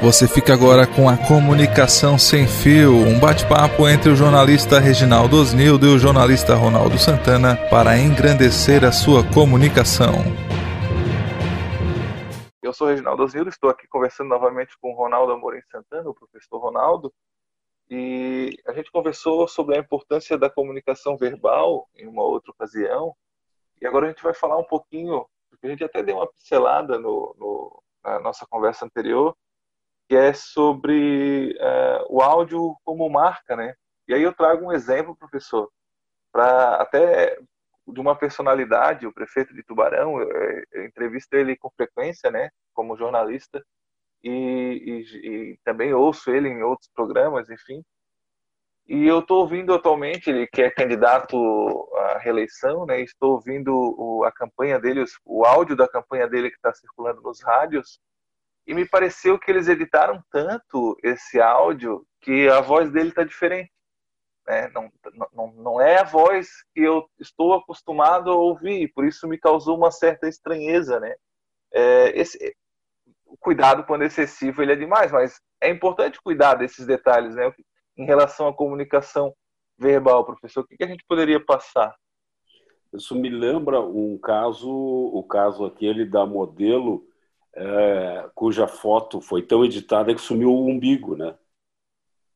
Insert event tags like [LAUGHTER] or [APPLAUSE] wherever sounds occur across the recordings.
Você fica agora com a Comunicação Sem Fio, um bate-papo entre o jornalista Reginaldo Osnildo e o jornalista Ronaldo Santana para engrandecer a sua comunicação. Eu sou Reginaldo Osnildo, estou aqui conversando novamente com o Ronaldo Amorim Santana, o professor Ronaldo, e a gente conversou sobre a importância da comunicação verbal em uma outra ocasião, e agora a gente vai falar um pouquinho, porque a gente até deu uma pincelada no, no na nossa conversa anterior, que é sobre é, o áudio como marca, né? E aí eu trago um exemplo, professor, para até de uma personalidade, o prefeito de Tubarão, eu, eu entrevisto ele com frequência, né, como jornalista, e, e, e também ouço ele em outros programas, enfim. E eu estou ouvindo atualmente, ele que é candidato à reeleição, né? Estou ouvindo o, a campanha dele, o áudio da campanha dele que está circulando nos rádios, e me pareceu que eles editaram tanto esse áudio que a voz dele está diferente. Né? Não, não, não é a voz que eu estou acostumado a ouvir, por isso me causou uma certa estranheza. Né? É, esse, o cuidado quando excessivo ele é demais, mas é importante cuidar desses detalhes né? em relação à comunicação verbal, professor. O que a gente poderia passar? Isso me lembra um caso, o caso aquele da modelo é, cuja foto foi tão editada que sumiu o umbigo, né?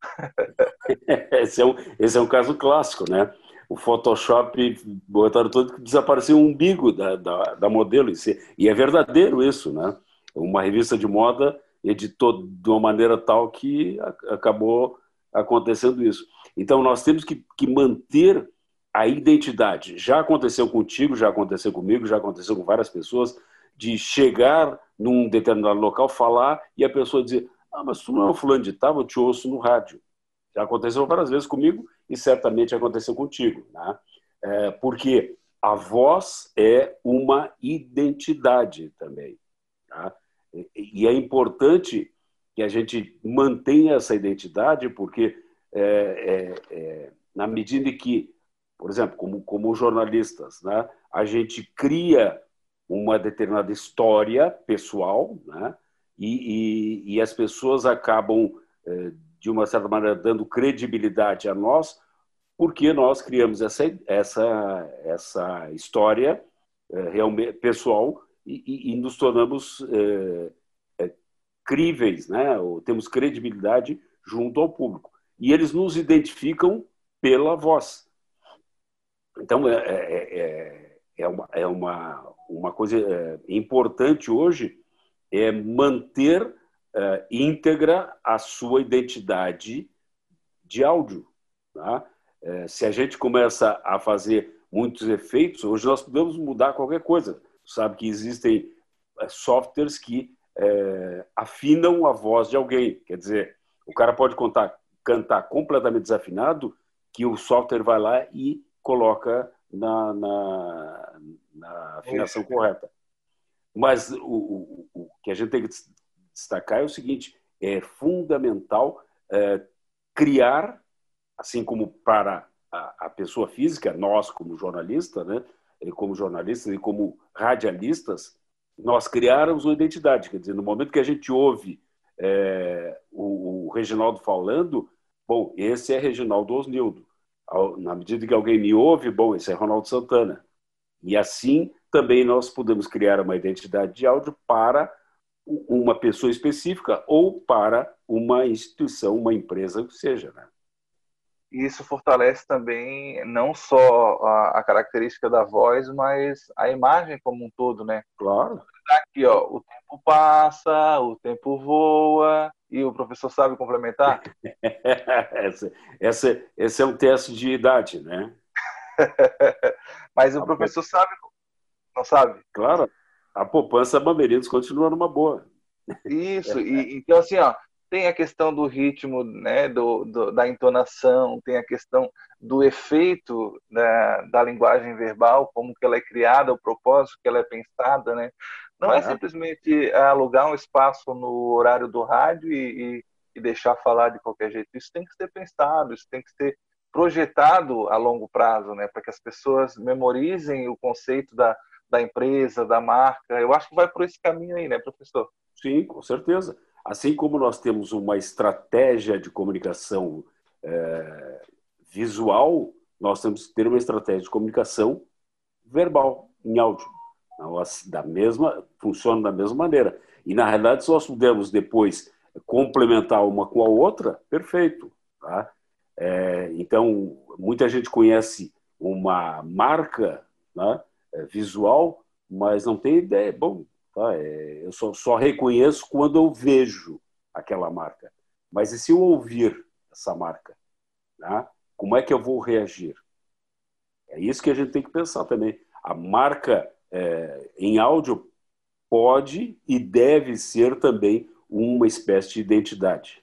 [LAUGHS] esse, é um, esse é um caso clássico, né? O Photoshop botaram todo que desapareceu o umbigo da, da, da modelo. E é verdadeiro isso, né? Uma revista de moda editou de uma maneira tal que acabou acontecendo isso. Então, nós temos que, que manter a identidade. Já aconteceu contigo, já aconteceu comigo, já aconteceu com várias pessoas de chegar num determinado local, falar e a pessoa dizer: Ah, mas tu não é o fulano de tal, eu te ouço no rádio. Já aconteceu várias vezes comigo e certamente aconteceu contigo. Né? É, porque a voz é uma identidade também. Tá? E é importante que a gente mantenha essa identidade, porque é, é, é, na medida em que, por exemplo, como, como jornalistas, né, a gente cria uma determinada história pessoal, né? e, e, e as pessoas acabam, eh, de uma certa maneira, dando credibilidade a nós, porque nós criamos essa, essa, essa história eh, realmente pessoal e, e, nos tornamos é, é, críveis, né? Ou temos credibilidade junto ao público. E eles nos identificam pela voz. Então, é, é, é, uma, é uma, uma coisa é, importante hoje é manter é, íntegra a sua identidade de áudio. Tá? É, se a gente começa a fazer muitos efeitos, hoje nós podemos mudar qualquer coisa. Sabe que existem é, softwares que é, afinam a voz de alguém. Quer dizer, o cara pode contar, cantar completamente desafinado, que o software vai lá e coloca na, na, na afinação correta. Mas o, o, o, que a gente tem que destacar é o seguinte: é fundamental é, criar, assim como para a, a, pessoa física, nós como jornalista, né, como jornalistas e como radialistas, nós criarmos uma identidade. Quer dizer, no momento que a gente ouve é, o, o Reginaldo falando, bom, esse é Reginaldo Osnildo. Na medida que alguém me ouve, bom, esse é Ronaldo Santana. E assim também nós podemos criar uma identidade de áudio para uma pessoa específica ou para uma instituição, uma empresa, que seja. Né? Isso fortalece também não só a, a, característica da voz, mas a imagem como um todo, né? Claro. Aqui, ó, o tempo passa, o tempo voa, e o professor sabe complementar? [LAUGHS] esse, esse, esse é um teste de idade, né? [LAUGHS] Mas o professor sabe, não sabe? Claro, a poupança Bamerinos continua numa boa. Isso, e, então assim, ó, tem a questão do ritmo, né, do, do, da entonação, tem a questão do efeito da, da linguagem verbal, como que ela é criada, o propósito que ela é pensada, né? Não é, é simplesmente alugar um espaço no horário do rádio e, e, e deixar falar de qualquer jeito. Isso tem que ser pensado, isso tem que ser projetado a longo prazo, né, para que as pessoas memorizem o conceito da, da empresa, da marca. Eu acho que vai por esse caminho aí, né, professor? Sim, com certeza. Assim como nós temos uma estratégia de comunicação é, visual, nós temos que ter uma estratégia de comunicação verbal, em áudio. Da mesma, funciona da mesma maneira. E, na realidade, se nós pudermos depois complementar uma com a outra, perfeito. Tá? É, então, muita gente conhece uma marca né, é, visual, mas não tem ideia. Bom, tá, é, eu só, só reconheço quando eu vejo aquela marca. Mas e se eu ouvir essa marca? Né, como é que eu vou reagir? É isso que a gente tem que pensar também. A marca é, em áudio pode e deve ser também uma espécie de identidade.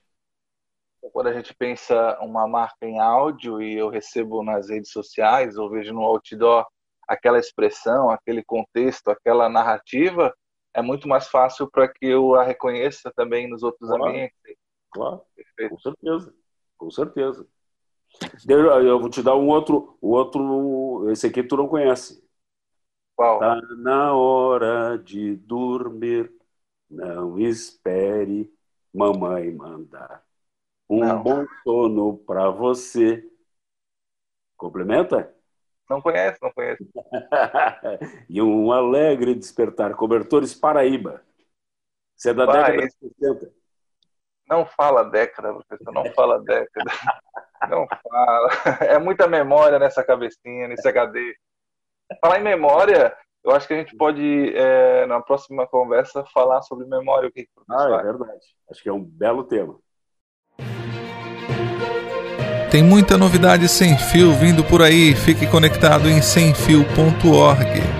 Quando a gente pensa uma marca em áudio e eu recebo nas redes sociais ou vejo no outdoor aquela expressão, aquele contexto, aquela narrativa, é muito mais fácil para que eu a reconheça também nos outros claro, ambientes. Claro, Perfeito. com certeza, com certeza. Eu vou te dar um outro, um outro, esse aqui tu não conhece. Qual? Tá na hora de dormir, não espere mamãe mandar. Um não. bom sono para você. Complementa? Não conhece, não conhece. [LAUGHS] e um alegre despertar. Cobertores Paraíba. Você é da Vai, década de 60. Não fala década, professor, não fala década. [LAUGHS] Não fala. É muita memória nessa cabecinha, nesse HD. Falar em memória, eu acho que a gente pode, é, na próxima conversa, falar sobre memória. O que, que ah, é verdade. Acho que é um belo tema. Tem muita novidade sem fio vindo por aí. Fique conectado em semfio.org.